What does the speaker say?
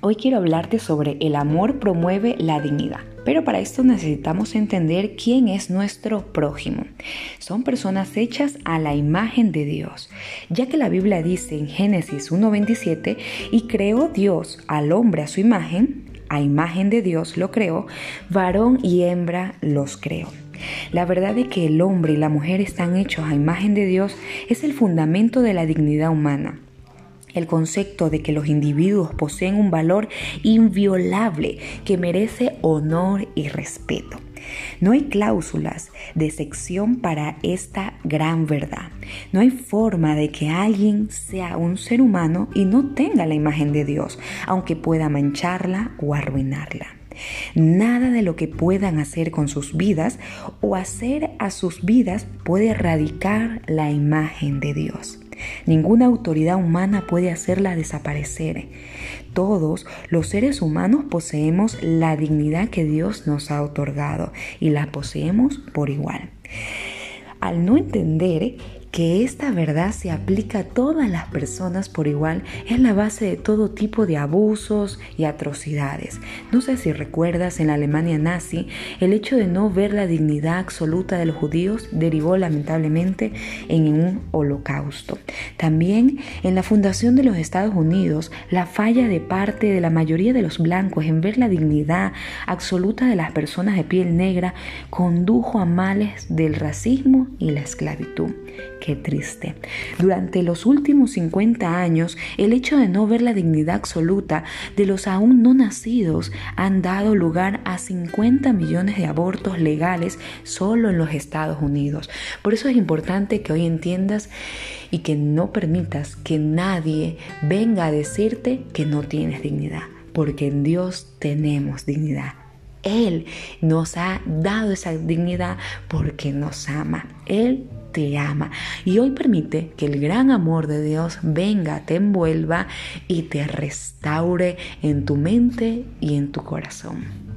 Hoy quiero hablarte sobre el amor promueve la dignidad. Pero para esto necesitamos entender quién es nuestro prójimo. Son personas hechas a la imagen de Dios, ya que la Biblia dice en Génesis 1.27, y creó Dios al hombre a su imagen, a imagen de Dios lo creó, varón y hembra los creó. La verdad de que el hombre y la mujer están hechos a imagen de Dios es el fundamento de la dignidad humana. El concepto de que los individuos poseen un valor inviolable que merece honor y respeto. No hay cláusulas de sección para esta gran verdad. No hay forma de que alguien sea un ser humano y no tenga la imagen de Dios, aunque pueda mancharla o arruinarla. Nada de lo que puedan hacer con sus vidas o hacer a sus vidas puede erradicar la imagen de Dios. Ninguna autoridad humana puede hacerla desaparecer. Todos los seres humanos poseemos la dignidad que Dios nos ha otorgado y la poseemos por igual. Al no entender que esta verdad se aplica a todas las personas por igual es la base de todo tipo de abusos y atrocidades. No sé si recuerdas en la Alemania nazi, el hecho de no ver la dignidad absoluta de los judíos derivó lamentablemente en un holocausto. También en la fundación de los Estados Unidos, la falla de parte de la mayoría de los blancos en ver la dignidad absoluta de las personas de piel negra condujo a males del racismo y la esclavitud. Triste. Durante los últimos 50 años, el hecho de no ver la dignidad absoluta de los aún no nacidos han dado lugar a 50 millones de abortos legales solo en los Estados Unidos. Por eso es importante que hoy entiendas y que no permitas que nadie venga a decirte que no tienes dignidad, porque en Dios tenemos dignidad. Él nos ha dado esa dignidad porque nos ama. Él te ama. Y hoy permite que el gran amor de Dios venga, te envuelva y te restaure en tu mente y en tu corazón.